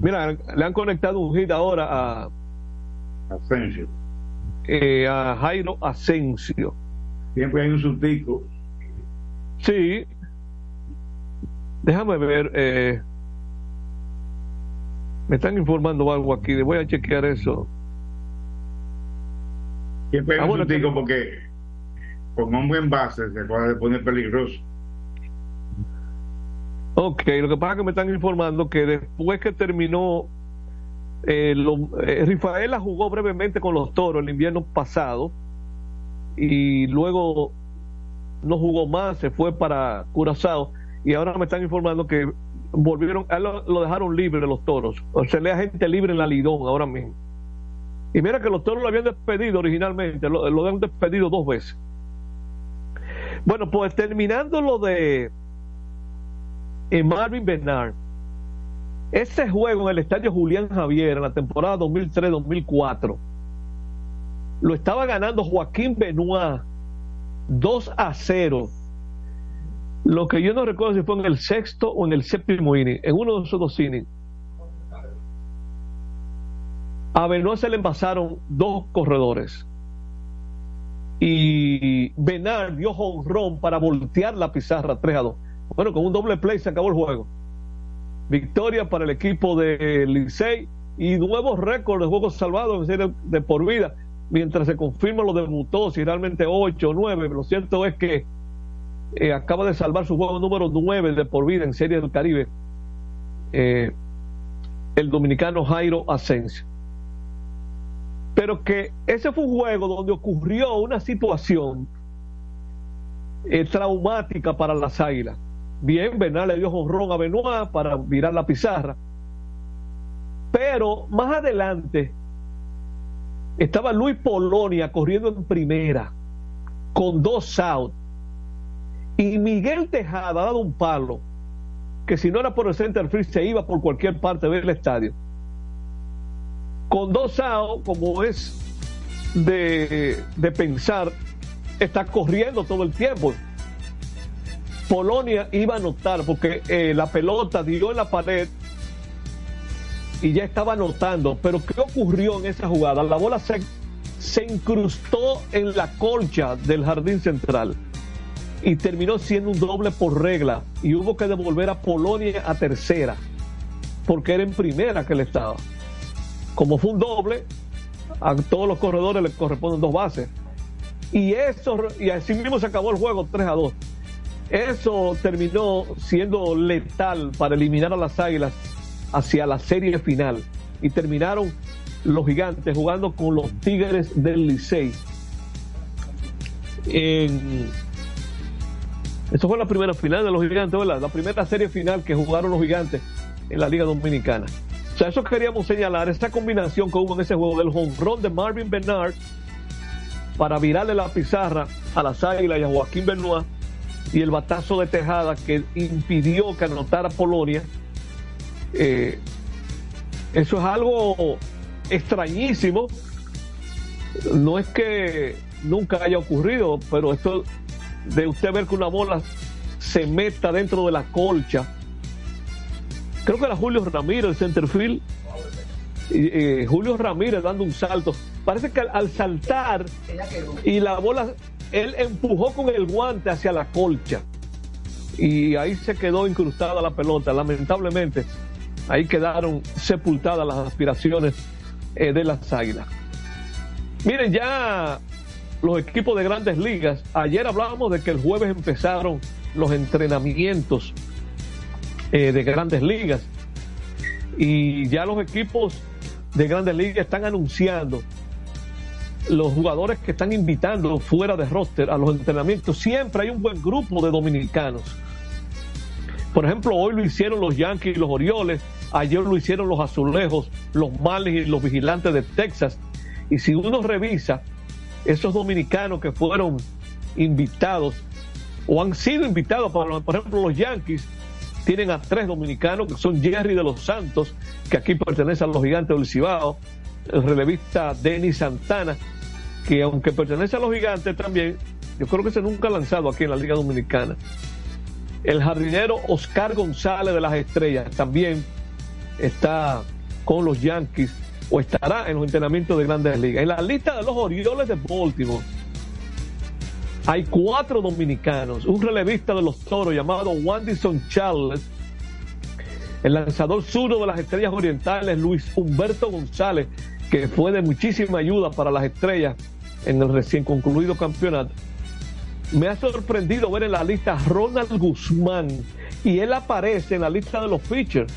Mira, le han conectado un hit ahora a. Asensio. Eh, a Jairo Asensio. Siempre hay un sustico. Sí. Déjame ver. Eh, me están informando algo aquí, voy a chequear eso. Hay ah, sustico porque con un buen base se puede poner peligroso. Ok, lo que pasa es que me están informando que después que terminó, eh, eh, Rafaela jugó brevemente con los toros el invierno pasado y luego no jugó más, se fue para Curazao y ahora me están informando que volvieron, lo, dejaron libre los toros, o sea, le da gente libre en la Lidón ahora mismo. Y mira que los toros lo habían despedido originalmente, lo, lo habían despedido dos veces. Bueno, pues terminando lo de en Marvin Bernard. Ese juego en el estadio Julián Javier en la temporada 2003-2004 lo estaba ganando Joaquín Benoit 2 a 0. Lo que yo no recuerdo si fue en el sexto o en el séptimo inning, en uno de esos dos innings. A Benoit se le envasaron dos corredores. Y Bernard dio honrón para voltear la pizarra 3 a 2. Bueno, con un doble play se acabó el juego. Victoria para el equipo de Licey y nuevos récords de juegos salvados en serie de por vida. Mientras se confirma lo debutó, si realmente 8 o 9. Lo cierto es que eh, acaba de salvar su juego número 9 de por vida en Serie del Caribe. Eh, el dominicano Jairo Asensio. Pero que ese fue un juego donde ocurrió una situación eh, traumática para las águilas. Bien, Bernal le dio jonrón a Benoit para virar la pizarra. Pero más adelante estaba Luis Polonia corriendo en primera con dos outs. Y Miguel Tejada ha dado un palo que si no era por el center field se iba por cualquier parte del estadio. Con dos como es de, de pensar, está corriendo todo el tiempo. Polonia iba a anotar porque eh, la pelota dio en la pared y ya estaba anotando. Pero ¿qué ocurrió en esa jugada? La bola se, se incrustó en la colcha del jardín central y terminó siendo un doble por regla y hubo que devolver a Polonia a tercera porque era en primera que le estaba. Como fue un doble, a todos los corredores les corresponden dos bases. Y eso, y así mismo se acabó el juego 3 a 2. Eso terminó siendo letal para eliminar a las Águilas hacia la serie final. Y terminaron los gigantes jugando con los Tigres del Licey. En... Eso fue la primera final de los gigantes, ¿verdad? La primera serie final que jugaron los gigantes en la Liga Dominicana. O sea, eso queríamos señalar, esta combinación que hubo en ese juego del jonrón de Marvin Bernard para virarle la pizarra a las Águilas y a Joaquín Benoit y el batazo de Tejada que impidió que anotara Polonia. Eh, eso es algo extrañísimo. No es que nunca haya ocurrido, pero esto de usted ver que una bola se meta dentro de la colcha. Creo que era Julio Ramírez, el centerfield. Eh, Julio Ramírez dando un salto. Parece que al saltar y la bola él empujó con el guante hacia la colcha y ahí se quedó incrustada la pelota. Lamentablemente, ahí quedaron sepultadas las aspiraciones eh, de las águilas. Miren, ya los equipos de grandes ligas, ayer hablábamos de que el jueves empezaron los entrenamientos eh, de grandes ligas y ya los equipos de grandes ligas están anunciando los jugadores que están invitando fuera de roster a los entrenamientos, siempre hay un buen grupo de dominicanos. Por ejemplo, hoy lo hicieron los Yankees y los Orioles, ayer lo hicieron los Azulejos, los Males y los Vigilantes de Texas. Y si uno revisa esos dominicanos que fueron invitados o han sido invitados, por, por ejemplo, los Yankees tienen a tres dominicanos, que son Jerry de los Santos, que aquí pertenece a los gigantes del Cibao, el relevista Denis Santana, que aunque pertenece a los gigantes también, yo creo que se nunca ha lanzado aquí en la Liga Dominicana. El jardinero Oscar González de las Estrellas también está con los Yankees o estará en los entrenamientos de grandes ligas. En la lista de los Orioles de Baltimore hay cuatro dominicanos, un relevista de los toros llamado Wandison Charles, el lanzador zurdo de las estrellas orientales Luis Humberto González, que fue de muchísima ayuda para las estrellas en el recién concluido campeonato. Me ha sorprendido ver en la lista Ronald Guzmán y él aparece en la lista de los pitchers.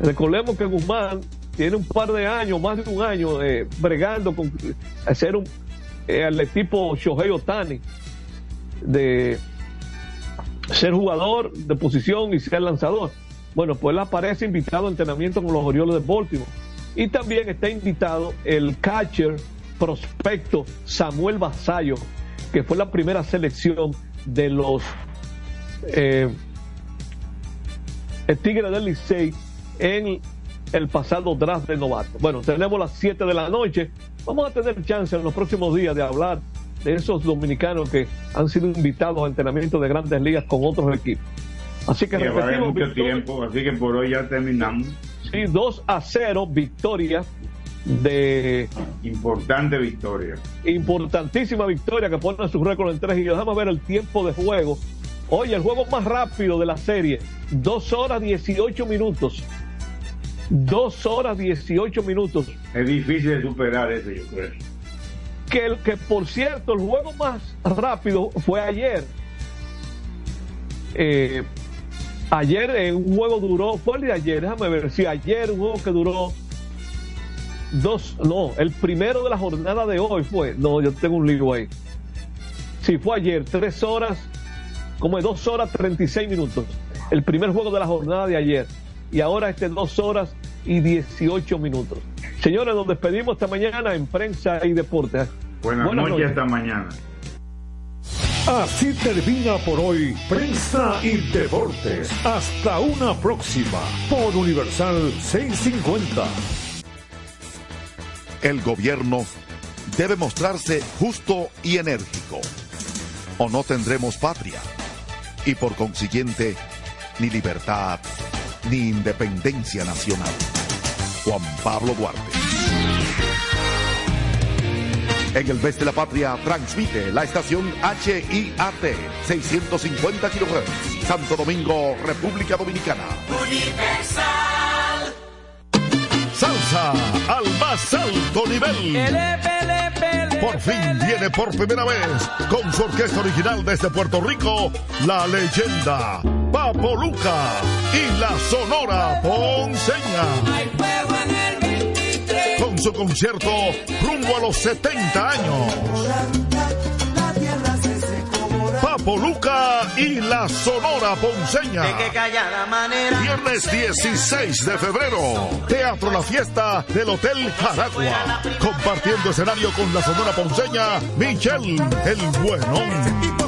Recordemos que Guzmán tiene un par de años, más de un año, eh, bregando con hacer un eh, tipo Shohei Otani de ser jugador de posición y ser lanzador. Bueno, pues él aparece invitado a entrenamiento con los Orioles de Baltimore. Y también está invitado el catcher prospecto Samuel Basayo, que fue la primera selección de los eh, Tigres del Licey en el pasado draft de novato. Bueno, tenemos las 7 de la noche. Vamos a tener chance en los próximos días de hablar de esos dominicanos que han sido invitados a entrenamiento de grandes ligas con otros equipos. Así que repetimos. mucho tiempo, así que por hoy ya terminamos. Sí, 2 a 0, victoria de. Importante victoria. Importantísima victoria que pone su récord en 3 y déjame ver el tiempo de juego. Oye, el juego más rápido de la serie, 2 horas 18 minutos. Dos horas 18 minutos. Es difícil de superar eso, yo creo. Que, que por cierto, el juego más rápido fue ayer. Eh, ayer en un juego duró, fue el de ayer, déjame ver si ayer un juego que duró dos, no, el primero de la jornada de hoy fue, no, yo tengo un lío ahí. Si fue ayer, tres horas, como dos horas 36 minutos. El primer juego de la jornada de ayer y ahora este dos horas y 18 minutos. Señores, nos despedimos esta mañana en Prensa y Deportes. Buenas, noches, esta mañana. Así termina por hoy Prensa y Deportes. Hasta una próxima por Universal 650. El gobierno debe mostrarse justo y enérgico. O no tendremos patria. Y por consiguiente, ni libertad ni independencia nacional. Juan Pablo Duarte. En el mes de la patria transmite la estación HIAT 650 kHz. Santo Domingo, República Dominicana. Universal. Salsa al más alto nivel. Por fin viene por primera vez con su orquesta original desde Puerto Rico, la leyenda Papo Luca y la Sonora Ponceña. Con su concierto rumbo a los 70 años. Papo Luca y la Sonora Ponceña. Viernes 16 de febrero. Teatro La Fiesta del Hotel Jaragua. Compartiendo escenario con la Sonora Ponceña, Michelle el Buenón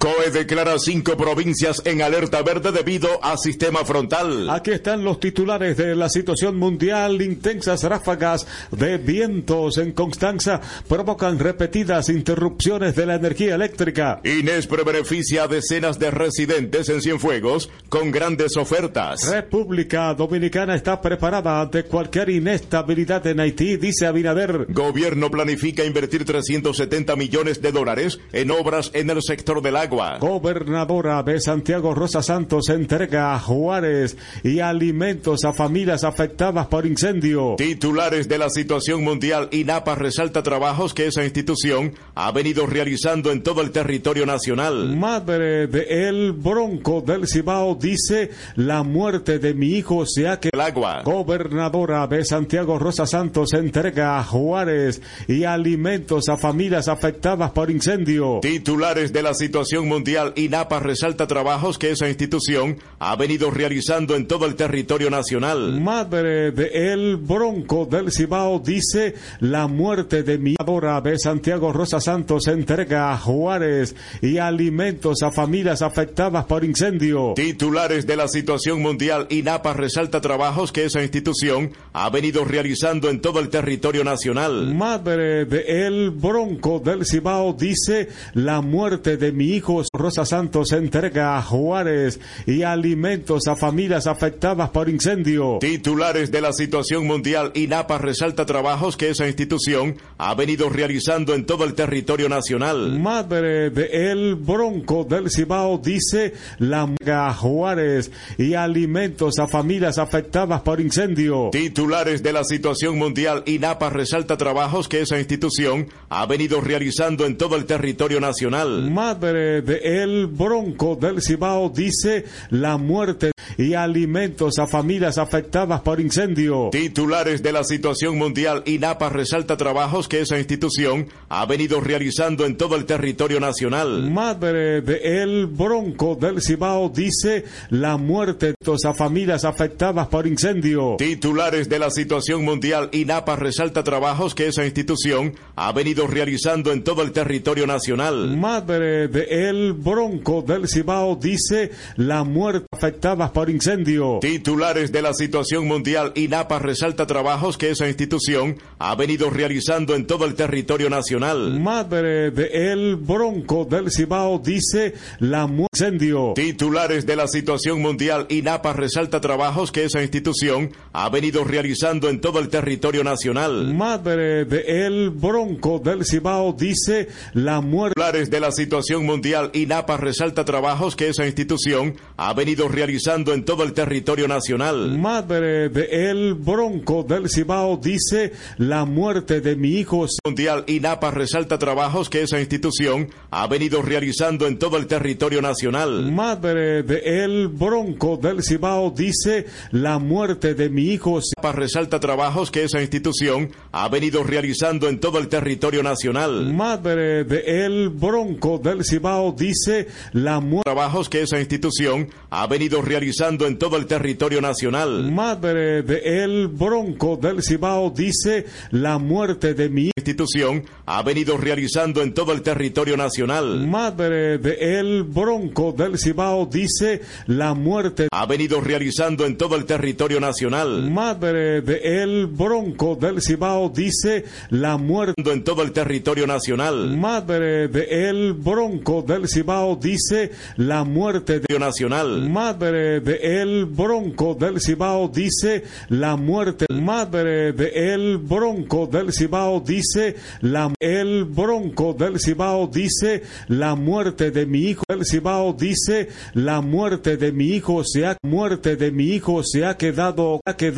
COE declara cinco provincias en alerta verde debido a sistema frontal. Aquí están los titulares de la situación mundial. Intensas ráfagas de vientos en Constanza provocan repetidas interrupciones de la energía eléctrica. Inespre beneficia a decenas de residentes en Cienfuegos con grandes ofertas. República Dominicana está preparada ante cualquier inestabilidad en Haití, dice Abinader. Gobierno planifica invertir 370 millones de dólares en obras en el sector del agua. Gobernadora de Santiago Rosa Santos entrega a Juárez y alimentos a familias afectadas por incendio. Titulares de la situación mundial, INAPA resalta trabajos que esa institución ha venido realizando en todo el territorio nacional. Madre de El Bronco del Cibao dice, la muerte de mi hijo se ha que el agua. Gobernadora de Santiago Rosa Santos entrega a Juárez y alimentos a familias afectadas por incendio. Titulares de la situación Mundial, INAPA resalta trabajos que esa institución ha venido realizando en todo el territorio nacional. Madre de El Bronco del Cibao dice, la muerte de mi adora de Santiago Rosa Santos entrega a Juárez y alimentos a familias afectadas por incendio. Titulares de la situación mundial, INAPA resalta trabajos que esa institución ha venido realizando en todo el territorio nacional. Madre de El Bronco del Cibao dice, la muerte de mi hijo Rosa Santos entrega a Juárez y alimentos a familias afectadas por incendio. Titulares de la situación mundial, INAPA resalta trabajos que esa institución ha venido realizando en todo el territorio nacional. Madre de El Bronco del Cibao dice la a Juárez y alimentos a familias afectadas por incendio. Titulares de la situación mundial, INAPA resalta trabajos que esa institución ha venido realizando en todo el territorio nacional. Madre de El Bronco del Cibao dice la muerte y alimentos a familias afectadas por incendio. Titulares de la situación mundial, INAPA resalta trabajos que esa institución ha venido realizando en todo el territorio nacional. Madre de El Bronco del Cibao dice la muerte a familias afectadas por incendio. Titulares de la situación mundial, INAPA resalta trabajos que esa institución ha venido realizando en todo el territorio nacional. Madre de El Bronco del Cibao dice la muerte afectadas por incendio. Titulares de la situación mundial, INAPA resalta trabajos que esa institución ha venido realizando en todo el territorio nacional. Madre de El Bronco del Cibao dice la muerte incendio. Titulares de la situación mundial, INAPA resalta trabajos que esa institución ha venido realizando en todo el territorio nacional. Madre de El Bronco del Cibao dice la muerte. Titulares de la situación mundial, INAPA resalta trabajos que esa institución ha venido realizando en todo el territorio nacional. Madre de El Bronco del Cibao dice la muerte de mi hijo. Mundial INAPA resalta trabajos que esa institución ha venido realizando en todo el territorio nacional. Madre de El Bronco del Cibao dice la muerte de mi hijo. INAPA resalta trabajos que esa institución ha venido realizando en todo el territorio nacional. Madre de El Bronco del Cibao dice la muerte. Trabajos que esa institución ha venido realizando en todo el territorio nacional. Madre de El Bronco del Cibao dice la muerte de mi institución ha venido realizando en todo el territorio nacional. Madre de El Bronco del Cibao dice la muerte ha venido realizando en todo el territorio nacional. Madre de El Bronco del Cibao dice la muerte en todo el territorio nacional. Madre de El Bronco del Cibao dice la muerte de nacional. Madre de El Bronco del Cibao dice la muerte. Madre de El Bronco del Cibao dice la El Bronco del Cibao dice la muerte de mi hijo. El Cibao dice la muerte de mi hijo se ha muerte de mi hijo se ha quedado ha quedado